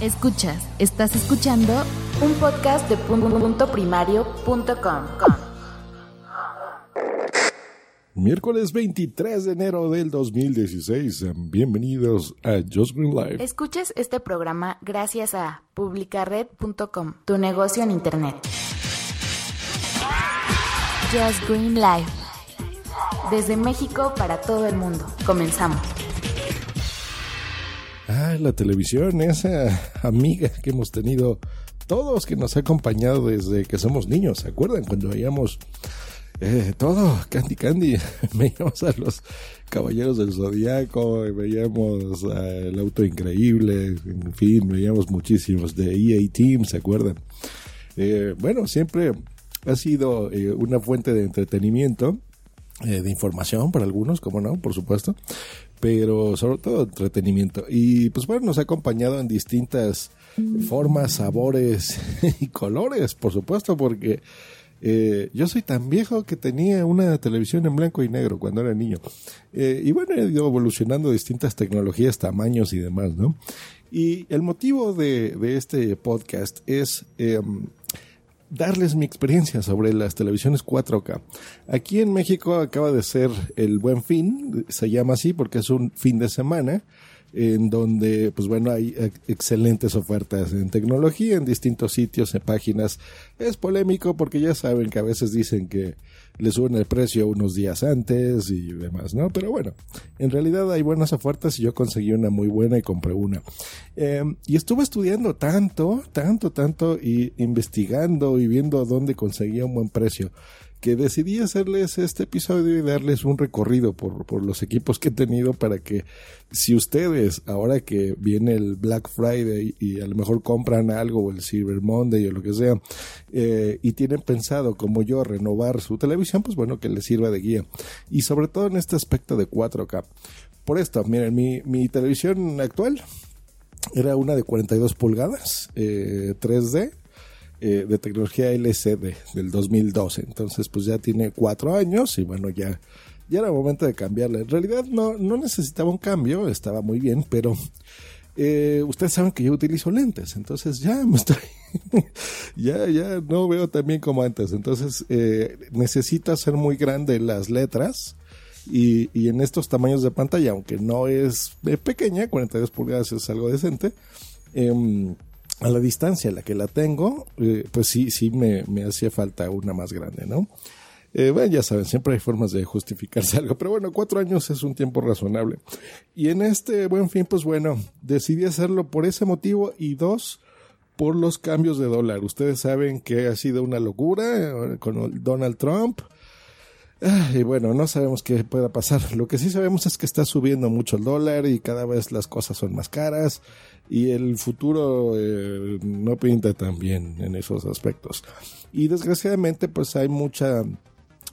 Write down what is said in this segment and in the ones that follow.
Escuchas, estás escuchando un podcast de punto primario.com. Miércoles 23 de enero del 2016. Bienvenidos a Just Green Live. Escuchas este programa gracias a publicared.com, tu negocio en internet. Just Green Live. Desde México para todo el mundo. Comenzamos. Ah, la televisión, esa amiga que hemos tenido todos, que nos ha acompañado desde que somos niños. ¿Se acuerdan cuando veíamos eh, todo, Candy Candy? veíamos a los Caballeros del Zodiaco, veíamos el Auto Increíble, en fin, veíamos muchísimos de EA Team, ¿se acuerdan? Eh, bueno, siempre ha sido eh, una fuente de entretenimiento de información para algunos, como no, por supuesto, pero sobre todo entretenimiento. Y pues bueno, nos ha acompañado en distintas formas, sabores y colores, por supuesto, porque eh, yo soy tan viejo que tenía una televisión en blanco y negro cuando era niño. Eh, y bueno, he ido evolucionando distintas tecnologías, tamaños y demás, ¿no? Y el motivo de, este podcast es em, darles mi experiencia sobre las televisiones 4K. Aquí en México acaba de ser el Buen Fin, se llama así porque es un fin de semana en donde, pues bueno, hay excelentes ofertas en tecnología en distintos sitios, en páginas. Es polémico porque ya saben que a veces dicen que le suben el precio unos días antes y demás, ¿no? Pero bueno, en realidad hay buenas ofertas y yo conseguí una muy buena y compré una. Em, y estuve estudiando tanto, tanto, tanto y investigando y viendo dónde conseguía un buen precio que decidí hacerles este episodio y darles un recorrido por, por, los equipos que he tenido para que si ustedes, ahora que viene el Black Friday y a lo mejor compran algo o el Cyber Monday o lo que sea, eh, y tienen pensado como yo renovar su televisión, pues bueno, que les sirva de guía. Y sobre todo en este aspecto de 4K. Por esto, miren, mi, mi televisión actual era una de 42 pulgadas, eh, 3D, eh, de tecnología LCD del 2012. Entonces, pues ya tiene cuatro años y bueno, ya, ya era momento de cambiarla. En realidad no, no necesitaba un cambio, estaba muy bien, pero eh, ustedes saben que yo utilizo lentes, entonces ya me estoy, ya, ya no veo tan bien como antes. Entonces, eh, necesito hacer muy grande las letras. Y, y, en estos tamaños de pantalla, aunque no es pequeña, 42 pulgadas es algo decente, eh, a la distancia a la que la tengo, eh, pues sí, sí me, me hacía falta una más grande, ¿no? Eh, bueno, ya saben, siempre hay formas de justificarse algo, pero bueno, cuatro años es un tiempo razonable. Y en este buen fin, pues bueno, decidí hacerlo por ese motivo y dos, por los cambios de dólar. Ustedes saben que ha sido una locura eh, con Donald Trump. Y bueno, no sabemos qué pueda pasar. Lo que sí sabemos es que está subiendo mucho el dólar y cada vez las cosas son más caras y el futuro eh, no pinta tan bien en esos aspectos. Y desgraciadamente pues hay mucha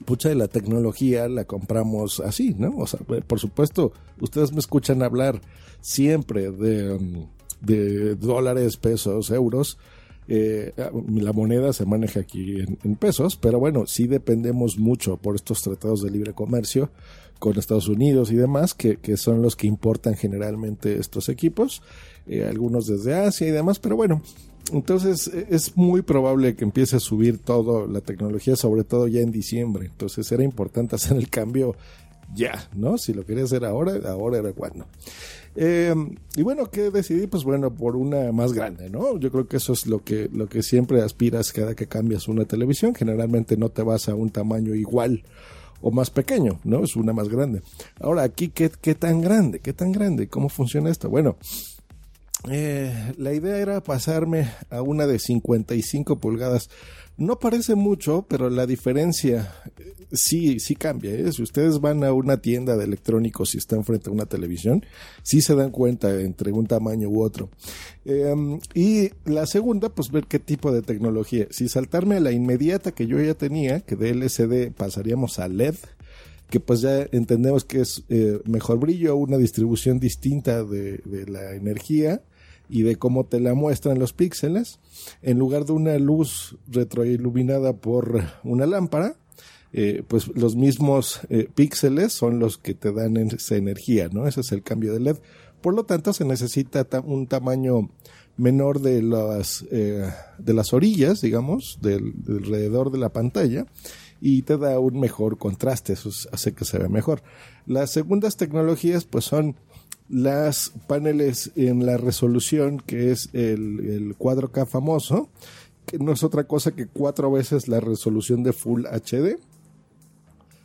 mucha de la tecnología la compramos así, ¿no? O sea, por supuesto, ustedes me escuchan hablar siempre de, um, de dólares, pesos, euros. Eh, la moneda se maneja aquí en, pesos, pero bueno, sí dependemos mucho por estos tratados de libre comercio con Estados Unidos y demás, que, son los que importan generalmente estos equipos. Eh, algunos desde Asia y demás, pero bueno, entonces e, es muy probable que empiece a subir todo la tecnología, sobre todo ya en diciembre. Entonces era importante hacer el cambio ya, ¿no? Si lo quería hacer ahora, ahora era cuando. Eh, y bueno, ¿qué decidí? Pues bueno, por una más grande, ¿no? Yo creo que eso es lo que, lo que siempre aspiras cada que cambias una televisión. Generalmente no te vas a un tamaño igual o más pequeño, ¿no? Es una más grande. Ahora, aquí, ¿qué, qué tan grande? ¿Qué tan grande? ¿Cómo funciona esto? Bueno, eh, la idea era pasarme a una de 55 pulgadas. No parece mucho, pero la diferencia eh, sí, sí cambia. ¿eh? Si ustedes van a una tienda de electrónicos y están frente a una televisión, sí se dan cuenta entre un tamaño u otro. Em, y la segunda, pues ver qué tipo de tecnología. Si saltarme a la inmediata que yo ya tenía, que de LCD pasaríamos a LED, que pues ya entendemos que es mejor brillo, una distribución distinta de, de la energía y de cómo te la muestran los píxeles, en lugar de una luz retroiluminada por una lámpara, eh, pues los mismos eh, píxeles son los que te dan esa energía, ¿no? Ese es el cambio de LED. Por lo tanto, se necesita un tamaño menor de las, eh, de las orillas, digamos, del, alrededor de la pantalla y te da un mejor contraste, eso hace que se vea mejor. Las segundas tecnologías pues son las paneles en la resolución que es el, el 4K famoso, que no es otra cosa que cuatro veces la resolución de Full HD.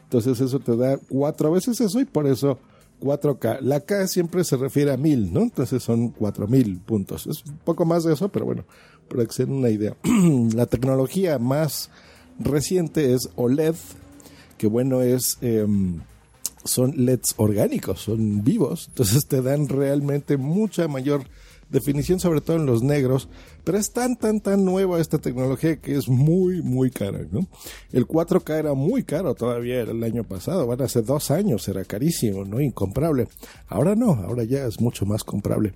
Entonces eso te da cuatro veces eso y por eso 4K. La K siempre se refiere a 1000, ¿no? Entonces son 4000 puntos. Es un poco más de eso, pero bueno, para que se den una idea. la tecnología más reciente es OLED, que bueno, es... Em, son LEDs orgánicos, son vivos, entonces te dan realmente mucha mayor definición, sobre todo en los negros, pero es tan, tan, tan nueva esta tecnología que es muy, muy cara, ¿no? El 4K era muy caro todavía el año pasado, bueno, hace dos años era carísimo, ¿no? Incomprable. Ahora no, ahora ya es mucho más comprable.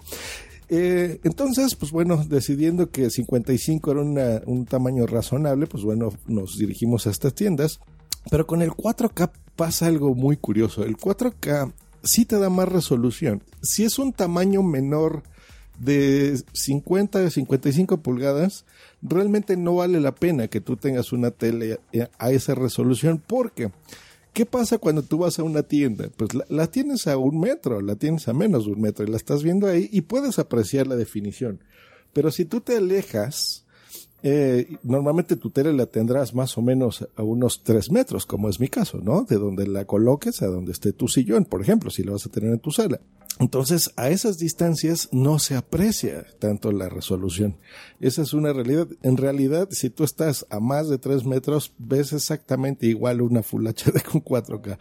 Eh, entonces, pues bueno, decidiendo que 55 era un tamaño razonable, pues bueno, nos dirigimos a estas tiendas. Pero con el 4K pasa algo muy curioso. El 4K sí te da más resolución. Si es un tamaño menor de 50 a 55 pulgadas, realmente no vale la pena que tú tengas una tele a esa resolución porque ¿qué pasa cuando tú vas a una tienda? Pues la, tienes a un metro, la tienes a menos de un metro y la estás viendo ahí y puedes apreciar la definición. Pero si tú te alejas, eh, normalmente tu tele la tendrás más o menos a unos 3 metros, como es mi caso, ¿no? De donde la coloques a donde esté tu sillón, por ejemplo, si la vas a tener en tu sala. Entonces, a esas distancias no se aprecia tanto la resolución. Esa es una realidad. En realidad, si tú estás a más de 3 metros, ves exactamente igual una Full HD con 4K.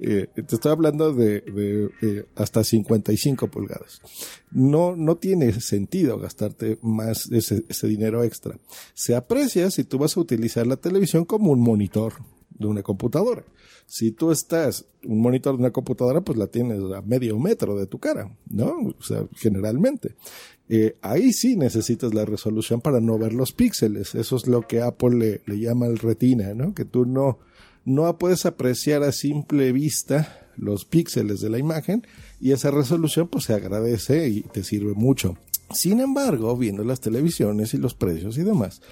Eh, te estoy hablando de, de, hasta 55 pulgadas. No, no tiene sentido gastarte más ese, ese dinero extra. Se aprecia si tú vas a utilizar la televisión como un monitor de una computadora. Si tú estás, un monitor de una computadora, pues la tienes a medio metro de tu cara, ¿no? O sea, generalmente. Eh, ahí sí necesitas la resolución para no ver los píxeles. Eso es lo que Apple le, le llama el retina, ¿no? Que tú no, no puedes apreciar a simple vista los píxeles de la imagen y esa resolución pues se agradece y te sirve mucho. Sin embargo, viendo las televisiones y los precios y demás,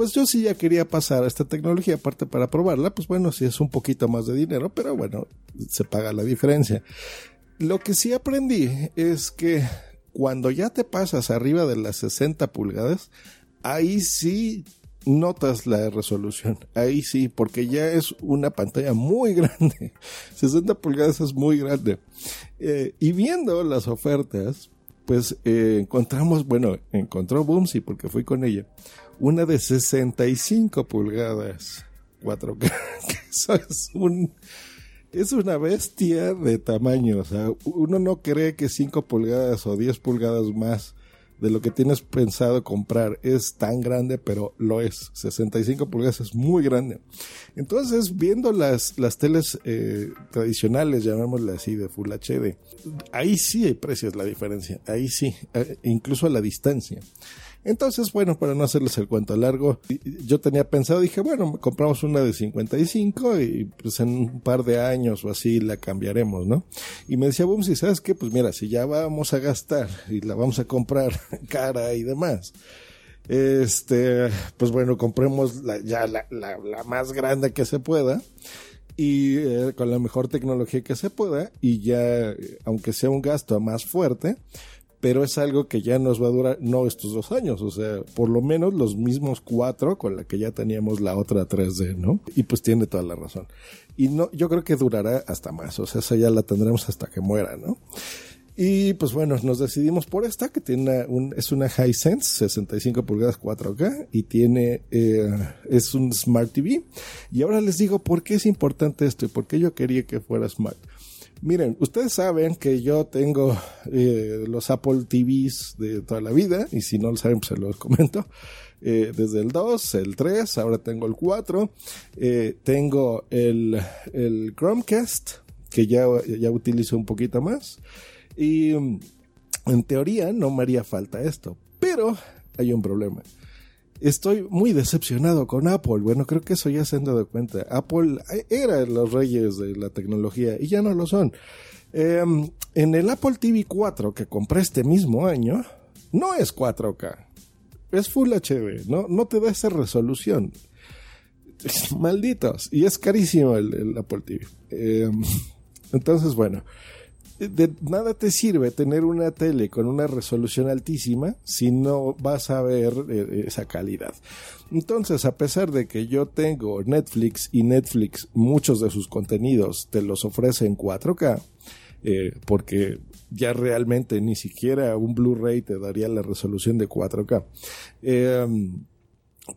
pues yo sí ya quería pasar a esta tecnología, aparte para probarla, pues bueno, sí es un poquito más de dinero, pero bueno, se paga la diferencia. Lo que sí aprendí es que cuando ya te pasas arriba de las 60 pulgadas, ahí sí notas la resolución. Ahí sí, porque ya es una pantalla muy grande. 60 pulgadas es muy grande. Eh, y viendo las ofertas, pues eh, encontramos, bueno, encontró Boomsy porque fui con ella, una de 65 pulgadas 4K. Eso es un es una bestia de tamaño, o sea, uno no cree que 5 pulgadas o 10 pulgadas más de lo que tienes pensado comprar es tan grande, pero lo es. 65 pulgadas es muy grande. Entonces, viendo las, las teles eh, tradicionales, llamémosle así, de Full HD, ahí sí hay precios la diferencia, ahí sí, eh, incluso a la distancia. Entonces, bueno, para no hacerles el cuento largo, yo tenía pensado, dije, bueno, compramos una de 55 y pues en un par de años o así la cambiaremos, ¿no? Y me decía, boom, si sabes qué, pues mira, si ya vamos a gastar y la vamos a comprar cara y demás, este, pues bueno, compremos la, ya la, más grande que se pueda y eh, con la mejor tecnología que se pueda y ya, aunque sea un gasto más fuerte, pero es algo que ya nos va a durar, no estos dos años, o sea, por lo menos los mismos cuatro con la que ya teníamos la otra 3D, ¿no? Y pues tiene toda la razón. Y no, yo creo que durará hasta más, o sea, esa ya la tendremos hasta que muera, ¿no? Y pues bueno, nos decidimos por esta que tiene un, es una Hisense 65 pulgadas 4K y tiene, eh, es un Smart TV. Y ahora les digo por qué es importante esto y por qué yo quería que fuera Smart. Miren, ustedes saben que yo tengo eh, los Apple TVs de toda la vida, y si no lo saben, pues se los comento. Eh, desde el 2, el 3, ahora tengo el 4, eh, tengo el, el Chromecast, que ya, ya utilizo un poquito más, y mm, en teoría no me haría falta esto, pero hay un problema estoy muy decepcionado con Apple. Bueno, creo que eso ya se han dado cuenta. Apple era los reyes de la tecnología y ya no lo son. Em, en el Apple TV 4 que compré este mismo año, no es 4K, es Full HD, no, no te da esa resolución. Malditos, y es carísimo el, Apple TV. Em, entonces, bueno, de nada te sirve tener una tele con una resolución altísima si no vas a ver eh, esa calidad. Entonces, a pesar de que yo tengo Netflix y Netflix muchos de sus contenidos te los ofrece en 4K, eh, porque ya realmente ni siquiera un Blu-ray te daría la resolución de 4K. Eh,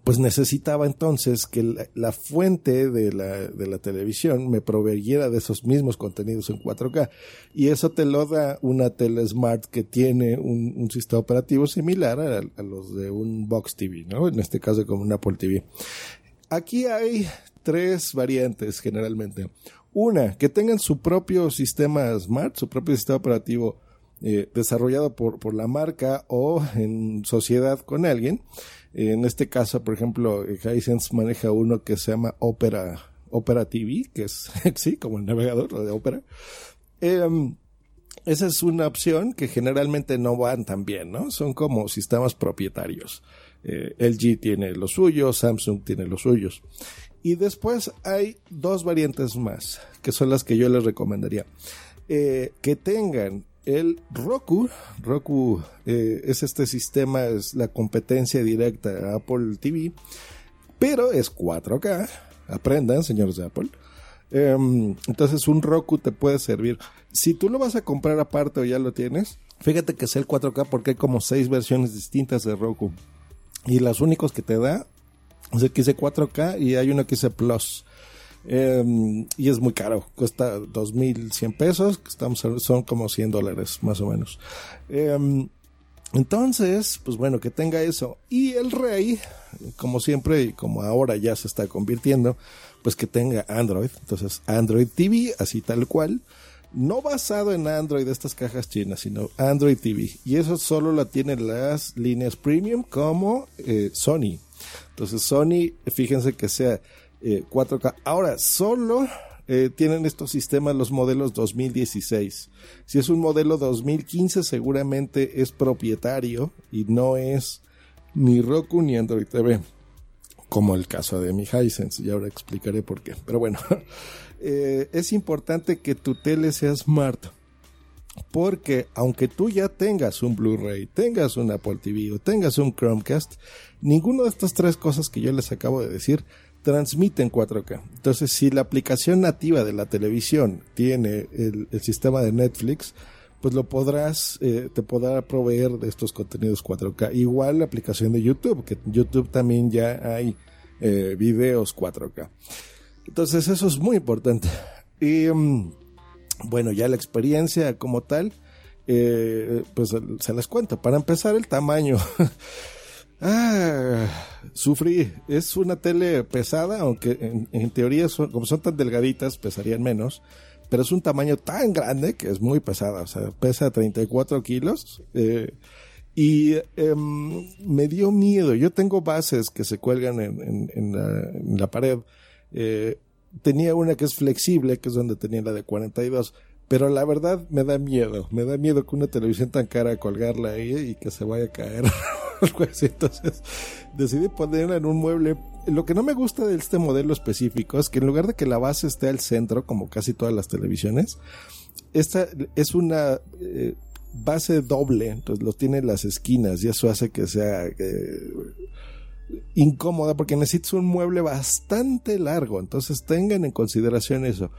pues necesitaba entonces que la, fuente de la, de la, televisión me proveyera de esos mismos contenidos en 4K. Y eso te lo da una tele smart que tiene un, sistema operativo similar a, los de un Box TV, ¿no? En este caso como un Apple TV. Aquí hay tres variantes generalmente. Una, que tengan su propio sistema smart, su propio sistema operativo eh, desarrollado por, por la marca o en sociedad con alguien en este caso, por ejemplo, Hisense maneja uno que se llama Opera, Opera TV, que es, sí, como el navegador de Opera. Em, esa es una opción que generalmente no van tan bien, ¿no? Son como sistemas propietarios. Eh, LG tiene los suyos, Samsung tiene los suyos. Y después hay dos variantes más, que son las que yo les recomendaría. Eh, que tengan el Roku, Roku eh, es este sistema, es la competencia directa a Apple TV, pero es 4K. Aprendan, señores de Apple. Em, entonces un Roku te puede servir. Si tú lo vas a comprar aparte o ya lo tienes, fíjate que es el 4K porque hay como seis versiones distintas de Roku. Y las únicos que te da es el que dice 4K y hay uno que dice Plus. Em, y es muy caro, cuesta 2.100 pesos, estamos, son como 100 dólares más o menos. Em, entonces, pues bueno, que tenga eso. Y el rey, como siempre y como ahora ya se está convirtiendo, pues que tenga Android. Entonces, Android TV, así tal cual. No basado en Android, estas cajas chinas, sino Android TV. Y eso solo la tienen las líneas premium como eh, Sony. Entonces, Sony, fíjense que sea 4K. Eh, Ahora, solo eh, tienen estos sistemas los modelos 2016. Si es un modelo 2015, seguramente es propietario y no es ni Roku ni Android TV. Como el caso de mi Hisense, y ahora explicaré por qué. Pero bueno, eh, es importante que tu tele sea smart. Porque aunque tú ya tengas un Blu-ray, tengas un Apple TV o tengas un Chromecast, ninguna de estas tres cosas que yo les acabo de decir transmite en 4K. Entonces, si la aplicación nativa de la televisión tiene el, sistema de Netflix, pues lo podrás, eh, te podrá proveer de estos contenidos 4K. Igual la aplicación de YouTube, que YouTube también ya hay eh, videos 4K. Entonces, eso es muy importante. Y mm, bueno, ya la experiencia como tal, eh, pues se las cuento. Para empezar, el tamaño. Ah, sufrí. Es una tele pesada, aunque en, teoría, son, como son tan delgaditas, pesarían menos. Pero es un tamaño tan grande que es muy pesada. O sea, pesa 34 kilos. Eh, y em, me dio miedo. Yo tengo bases que se cuelgan en, la, pared. Eh, tenía una que es flexible, que es donde tenía la de 42. Pero la verdad me da miedo. Me da miedo que una televisión tan cara colgarla ahí y que se vaya a caer. Entonces decidí ponerla en un mueble. Lo que no me gusta de este modelo específico es que en lugar de que la base esté al centro, como casi todas las televisiones, esta es una eh, base doble, entonces lo tiene en las esquinas y eso hace que sea eh, incómoda porque necesitas un mueble bastante largo, entonces tengan en consideración eso.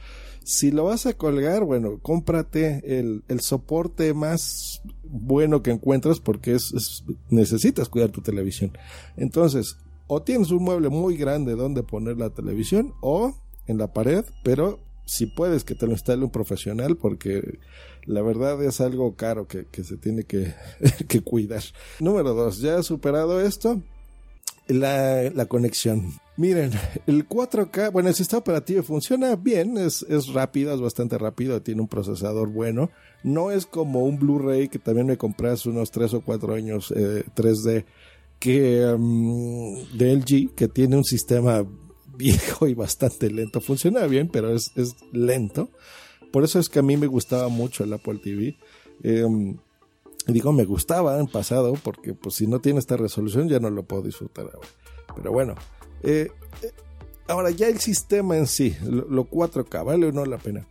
Si lo vas a colgar, bueno, cómprate el, el soporte más bueno que encuentras porque es, necesitas cuidar tu televisión. Entonces, o tienes un mueble muy grande donde poner la televisión o en la pared, pero si puedes que te lo instale un profesional porque la verdad es algo caro que, que se tiene que, que, cuidar. Número dos, ya superado esto, la, la conexión. Miren, el 4K, bueno, el sistema operativo funciona bien, es, es rápido, es bastante rápido, tiene un procesador bueno. No es como un Blu-ray que también me compré hace unos 3 o 4 años 3D, eh, que mm, de LG, que tiene un sistema viejo y bastante lento. Funciona bien, pero es, es lento. Por eso es que a mí me gustaba mucho el Apple TV. Em, digo, me gustaba en pasado porque pues si no tiene esta resolución ya no lo puedo disfrutar ahora. Pero bueno, eh, eh, ahora ya el sistema en sí, lo, lo 4K, ¿vale o no la pena?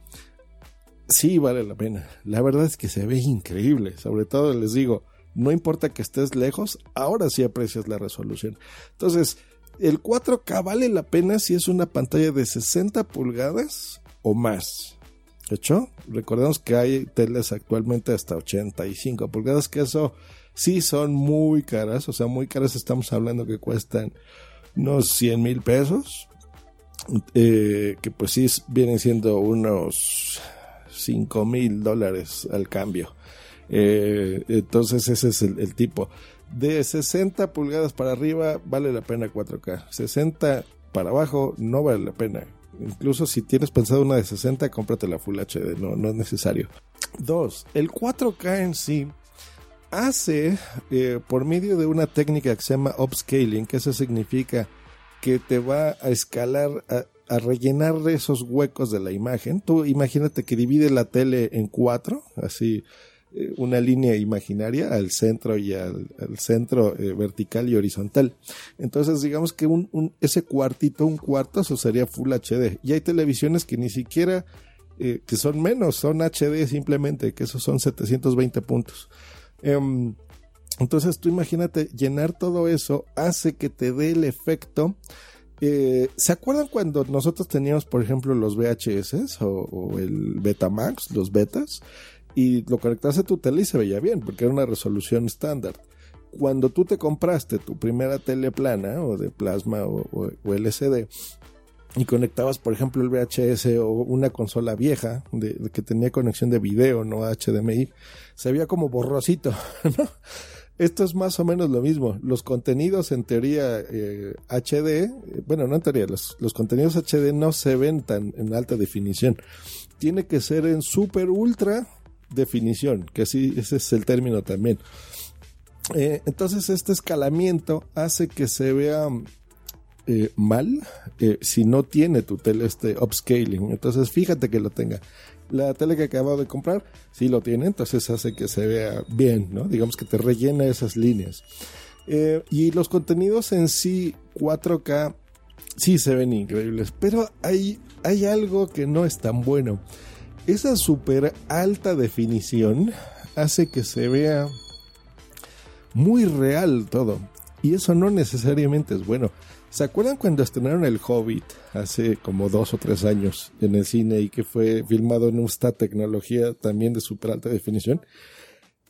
Sí, vale la pena. La verdad es que se ve increíble. Sobre todo les digo, no importa que estés lejos, ahora sí aprecias la resolución. Entonces, el 4K vale la pena si es una pantalla de 60 pulgadas o más. ¿Hecho? Recordemos que hay teles actualmente hasta 85 pulgadas, que eso sí son muy caras, o sea, muy caras estamos hablando que cuestan unos 100 mil pesos, eh, que pues sí vienen siendo unos 5 mil dólares al cambio. Eh, entonces ese es el, tipo. De 60 pulgadas para arriba vale la pena 4K. 60 para abajo no vale la pena. Incluso si tienes pensado una de 60, cómprate la Full HD, no, no es necesario. Dos, el 4K en sí hace eh, por medio de una técnica que se llama upscaling, que eso significa que te va a escalar, a, a rellenar esos huecos de la imagen. Tú imagínate que divide la tele en cuatro, así eh, una línea imaginaria al centro y al, centro eh, vertical y horizontal. Entonces, digamos que un, ese cuartito, un cuarto, eso sería Full HD. Y hay televisiones que ni siquiera, eh, que son menos, son HD simplemente, que esos son 720 puntos. Em, entonces, tú imagínate, llenar todo eso hace que te dé el efecto ¿Se acuerdan cuando nosotros teníamos, por ejemplo, los VHS o, o, el Betamax, los betas? Y lo conectaste a tu tele y se veía bien, porque era una resolución estándar. Cuando tú te compraste tu primera tele plana o de plasma o, LCD y conectabas, por ejemplo, el VHS o una consola vieja de, que tenía conexión de video, no HDMI, se veía como borrosito, Esto es más o menos lo mismo. Los contenidos en teoría HD, eh, bueno, no en teoría, los, los, contenidos HD no se ven tan en alta definición. Tiene que ser en super ultra definición, que así ese es el término también. Eh, entonces este escalamiento hace que se vea eh, mal eh, si no tiene tu tele este upscaling. Entonces fíjate que lo tenga. La tele que acabo de comprar sí lo tiene, entonces hace que se vea bien, ¿no? Digamos que te rellena esas líneas. y los contenidos en sí 4K sí se ven increíbles, pero hay, hay algo que no es tan bueno esa super alta definición hace que se vea muy real todo. Y eso no necesariamente es bueno. ¿Se acuerdan cuando estrenaron El Hobbit hace como dos o tres años en el cine y que fue filmado en esta tecnología también de super alta definición?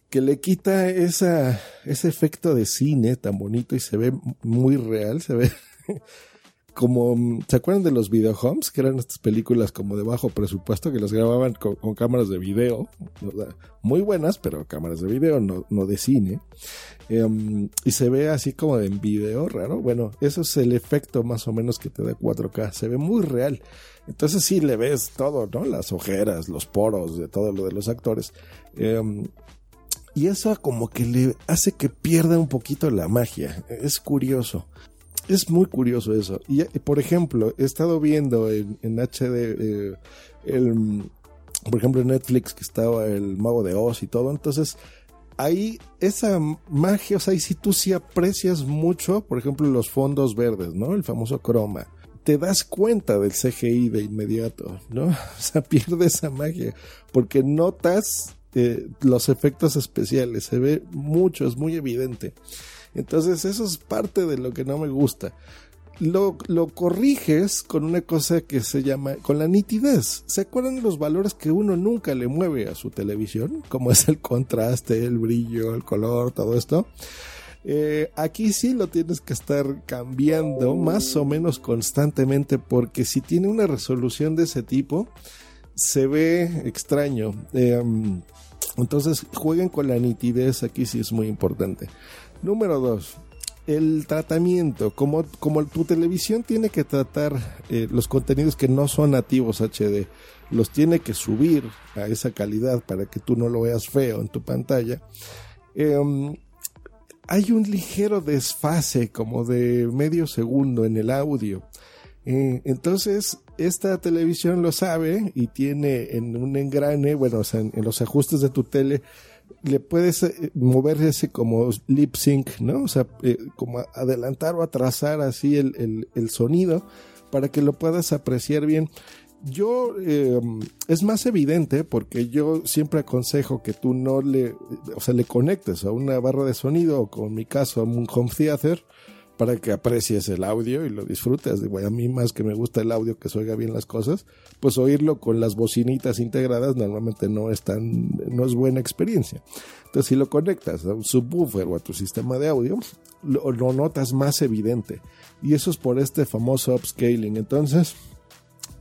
Que le quita ese efecto de cine tan bonito y se ve muy real, se ve como, ¿se acuerdan de los videohomes? Que eran estas películas como de bajo presupuesto que las grababan con, cámaras de video, muy buenas, pero cámaras de video, no, no de cine. Em, y se ve así como en video raro. Bueno, eso es el efecto más o menos que te da 4K. Se ve muy real. Entonces sí le ves todo, ¿no? Las ojeras, los poros, de todo lo de los actores. Em, y eso como que le hace que pierda un poquito la magia. Es curioso es muy curioso eso. Y, por ejemplo, he estado viendo en, HD, eh, por ejemplo, en Netflix que estaba el Mago de Oz y todo. Entonces, ahí esa magia, o sea, y si tú sí aprecias mucho, por ejemplo, los fondos verdes, ¿no? El famoso croma. Te das cuenta del CGI de inmediato, ¿no? O sea, pierde esa magia porque notas eh, los efectos especiales, se ve mucho, es muy evidente. Entonces eso es parte de lo que no me gusta. Lo, lo, corriges con una cosa que se llama, con la nitidez. ¿Se acuerdan los valores que uno nunca le mueve a su televisión? Como es el contraste, el brillo, el color, todo esto. Eh, aquí sí lo tienes que estar cambiando más o menos constantemente porque si tiene una resolución de ese tipo, se ve extraño. Eh, entonces jueguen con la nitidez, aquí sí es muy importante. Número dos, el tratamiento. Como, como tu televisión tiene que tratar eh, los contenidos que no son nativos HD, los tiene que subir a esa calidad para que tú no lo veas feo en tu pantalla. Em, hay un ligero desfase como de medio segundo en el audio. Eh, entonces, esta televisión lo sabe y tiene en un engrane, bueno, o sea, en los ajustes de tu tele, le puedes eh, mover ese como lip sync, ¿no? O sea, eh, como adelantar o atrasar así el, el, sonido para que lo puedas apreciar bien. Yo, em, es más evidente porque yo siempre aconsejo que tú no le, o sea, le conectes a una barra de sonido o con mi caso a un home theater para que aprecies el audio y lo disfrutes. Digo, a mí más que me gusta el audio, que se oiga bien las cosas, pues oírlo con las bocinitas integradas normalmente no es tan, no es buena experiencia. Entonces, si lo conectas a un subwoofer o a tu sistema de audio, lo, lo notas más evidente. Y eso es por este famoso upscaling. Entonces,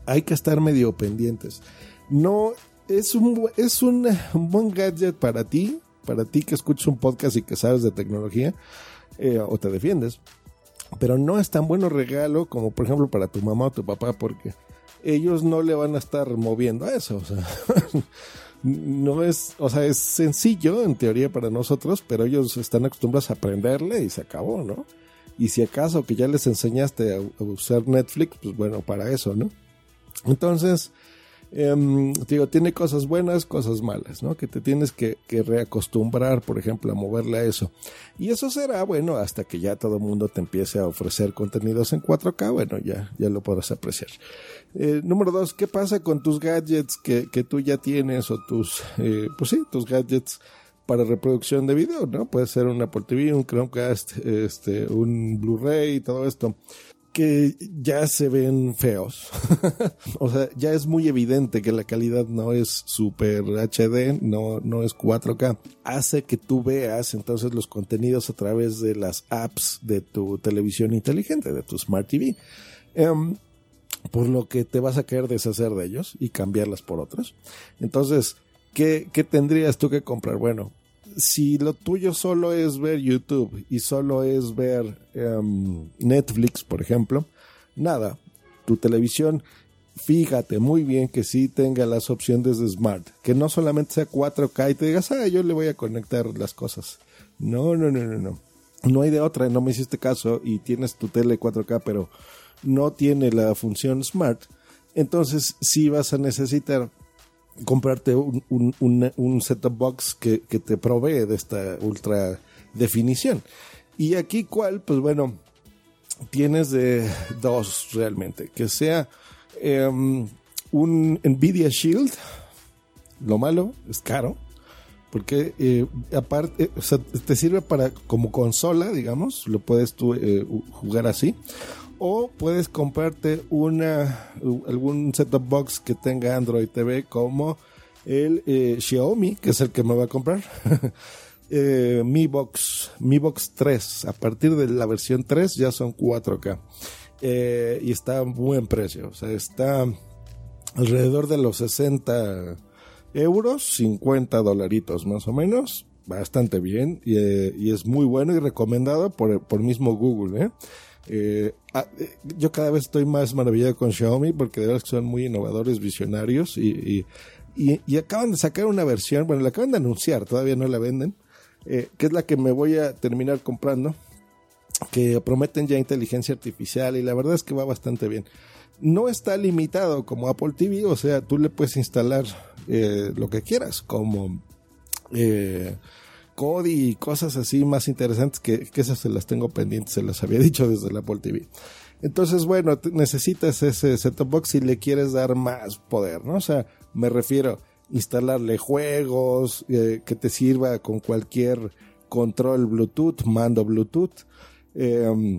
hay que estar medio pendientes. No, es un, es un, un buen gadget para ti, para ti que escuchas un podcast y que sabes de tecnología, eh, o te defiendes pero no es tan bueno regalo como por ejemplo para tu mamá o tu papá porque ellos no le van a estar moviendo a eso, o sea, no es, o sea, es sencillo en teoría para nosotros, pero ellos están acostumbrados a aprenderle y se acabó, ¿no? Y si acaso que ya les enseñaste a usar Netflix, pues bueno, para eso, ¿no? Entonces, Em, digo, tiene cosas buenas, cosas malas, ¿no? Que te tienes que, reacostumbrar, por ejemplo, a moverle a eso. Y eso será, bueno, hasta que ya todo el mundo te empiece a ofrecer contenidos en 4K, bueno, ya, ya lo podrás apreciar. Eh, número dos, ¿qué pasa con tus gadgets que, que tú ya tienes o tus, eh, pues sí, tus gadgets para reproducción de video, ¿no? Puede ser un Apple TV, un Chromecast, este, un Blu-ray y todo esto que ya se ven feos. o sea, ya es muy evidente que la calidad no es super HD, no, no es 4K. Hace que tú veas entonces los contenidos a través de las apps de tu televisión inteligente, de tu Smart TV. Em, por lo que te vas a querer deshacer de ellos y cambiarlas por otros. Entonces, ¿qué, qué tendrías tú que comprar? Bueno, si lo tuyo solo es ver YouTube y solo es ver em, Netflix, por ejemplo, nada, tu televisión, fíjate muy bien que sí tenga las opciones de Smart, que no solamente sea 4K y te digas, ah, yo le voy a conectar las cosas. No, no, no, no, no. No hay de otra, no me hiciste caso y tienes tu tele 4K, pero no tiene la función Smart. Entonces sí vas a necesitar comprarte un, un, un, set-top box que, te provee de esta ultra definición. Y aquí, ¿cuál? Pues bueno, tienes de dos realmente. Que sea em, un Nvidia Shield. Lo malo es caro. Porque eh, aparte, te sirve para como consola, digamos, lo puedes tú eh, jugar así o puedes comprarte una algún set-top box que tenga Android TV como el eh, Xiaomi, que es el que me va a comprar. eh, Mi Box, Mi Box 3. A partir de la versión 3 ya son 4K. Eh, y está a buen precio. O sea, está alrededor de los 60 euros, 50 dolaritos más o menos. Bastante bien. Y, es muy bueno y recomendado por, por mismo Google. Eh, ah, eh, yo cada vez estoy más maravillado con Xiaomi porque de verdad son muy innovadores, visionarios y, y, acaban de sacar una versión, bueno, la acaban de anunciar, todavía no la venden, eh, que es la que me voy a terminar comprando, que prometen ya inteligencia artificial y la verdad es que va bastante bien. No está limitado como Apple TV, o sea, tú le puedes instalar lo que quieras, como Cody y cosas así más interesantes que, que esas se las tengo pendientes, se las había dicho desde la Apple TV. Entonces, bueno, necesitas ese set-top box si le quieres dar más poder, ¿no? O sea, me refiero instalarle juegos, eh, que te sirva con cualquier control Bluetooth, mando Bluetooth. Eh,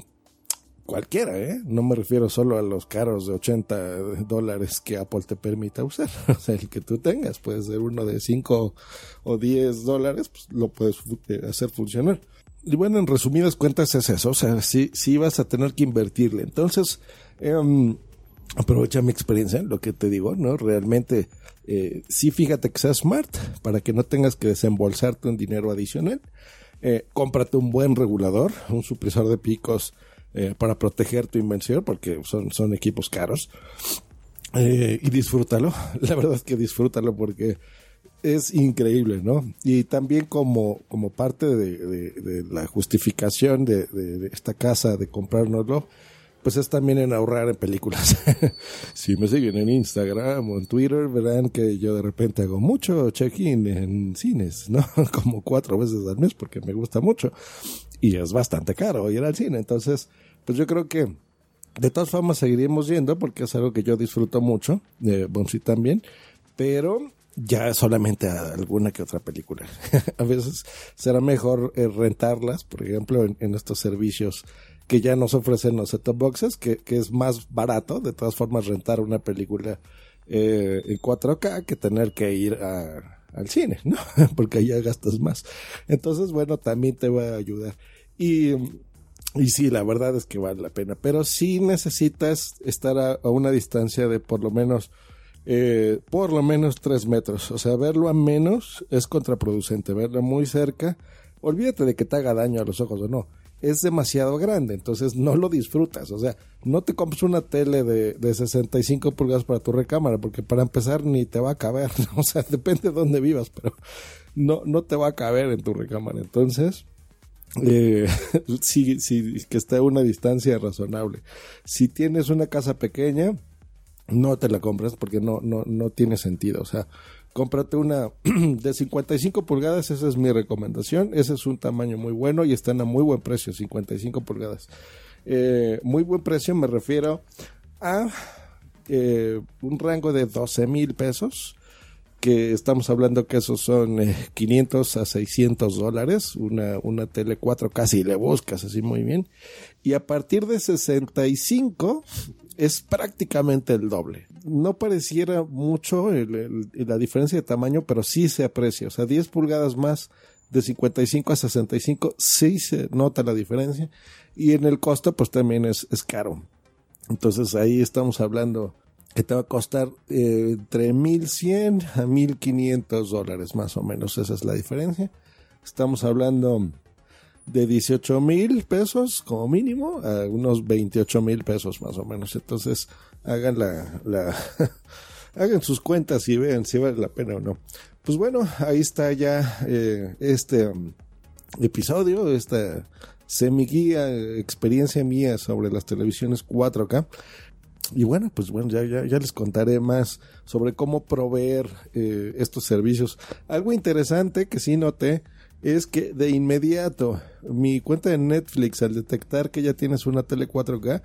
cualquiera, ¿eh? No me refiero solo a los caros de 80 dólares que Apple te permita usar. O sea, el que tú tengas, puede ser uno de 5 o 10 dólares, pues lo puedes eh, hacer funcionar. Y bueno, en resumidas cuentas es eso, o sea, sí, sí vas a tener que invertirle. Entonces, eh, aprovecha mi experiencia, lo que te digo, ¿no? Realmente, eh, sí fíjate que sea smart para que no tengas que desembolsarte un dinero adicional. Eh, cómprate un buen regulador, un supresor de picos eh, para proteger tu invención, porque son, son equipos caros. Eh, y disfrútalo, la verdad es que disfrútalo porque es increíble, ¿no? Y también como, como parte de, la justificación de, esta casa de comprárnoslo, pues es también en ahorrar en películas. si me siguen en Instagram o en Twitter, verán que yo de repente hago mucho check-in en cines, ¿no? Como cuatro veces al mes porque me gusta mucho. Y es bastante caro ir al cine. Entonces, pues yo creo que de todas formas seguiríamos yendo porque es algo que yo disfruto mucho, de Bonsi también, pero ya solamente alguna que otra película. a veces será mejor eh, rentarlas, por ejemplo, en estos servicios que ya nos ofrecen los set-top boxes, que, que, es más barato, de todas formas, rentar una película eh, en 4K que tener que ir a, al cine, ¿no? Porque ya gastas más. Entonces, bueno, también te va a ayudar. Y, y sí, la verdad es que vale la pena, pero sí necesitas estar a, una distancia de por lo menos eh, por lo menos tres metros. O sea, verlo a menos es contraproducente. Verlo muy cerca, olvídate de que te haga daño a los ojos o no es demasiado grande, entonces no lo disfrutas. O sea, no te compres una tele de, de 65 pulgadas para tu recámara, porque para empezar ni te va a caber. O sea, depende de dónde vivas, pero no, no te va a caber en tu recámara. Entonces, eh, sí, sí, que esté a una distancia razonable. Si tienes una casa pequeña, no te la compras porque no, no, no tiene sentido. O sea, cómprate una de 55 pulgadas, esa es mi recomendación. Ese es un tamaño muy bueno y están a muy buen precio, 55 pulgadas. Eh, muy buen precio me refiero a eh, un rango de 12 mil pesos, que estamos hablando que esos son 500 eh, a 600 dólares, una, una tele 4 casi le buscas así muy bien. Y a partir de 65 es prácticamente el doble. No pareciera mucho la diferencia de tamaño, pero sí se aprecia. O sea, 10 pulgadas más de 55 a 65, sí se nota la diferencia. Y en el costo, pues también es, caro. Entonces ahí estamos hablando que te va a costar eh, entre 1100 a 1500 dólares más o menos. Esa es la diferencia. Estamos hablando de 18 mil pesos como mínimo a unos 28 mil pesos más o menos. Entonces hagan la, la hagan sus cuentas y vean si vale la pena o no. Pues bueno, ahí está ya eh, este um, episodio, esta semi guía, experiencia mía sobre las televisiones 4K. Y bueno, pues bueno, ya, ya, ya les contaré más sobre cómo proveer eh, estos servicios. Algo interesante que sí noté es que de inmediato mi cuenta de Netflix al detectar que ya tienes una tele 4K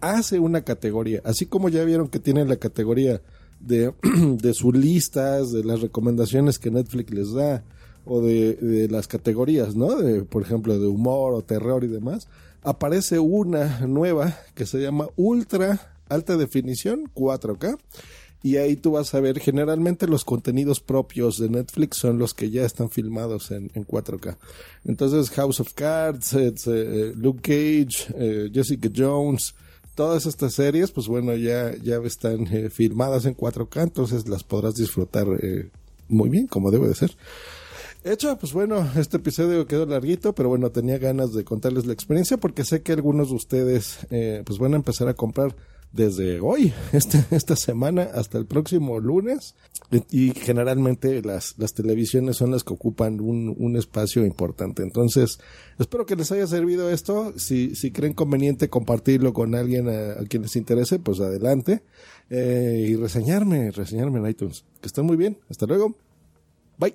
hace una categoría, así como ya vieron que tienen la categoría de, de sus listas, de las recomendaciones que Netflix les da o de, de las categorías, ¿no? De, por ejemplo, de humor o terror y demás, aparece una nueva que se llama Ultra Alta Definición 4K y ahí tú vas a ver, generalmente los contenidos propios de Netflix son los que ya están filmados en, 4K. Entonces House of Cards, eh, Luke Cage, eh, Jessica Jones, todas estas series, pues bueno, ya, ya están eh, filmadas en 4K, entonces las podrás disfrutar muy bien, como debe de ser. Hecho, pues bueno, este episodio quedó larguito, pero bueno, tenía ganas de contarles la experiencia porque sé que algunos de ustedes pues van a empezar a comprar desde hoy, este, esta semana, hasta el próximo lunes. Y generalmente las, las televisiones son las que ocupan un, un espacio importante. Entonces, espero que les haya servido esto. Si, si creen conveniente compartirlo con alguien a, quien les interese, pues adelante. Eh, y reseñarme, reseñarme en iTunes. Que estén muy bien. Hasta luego. Bye.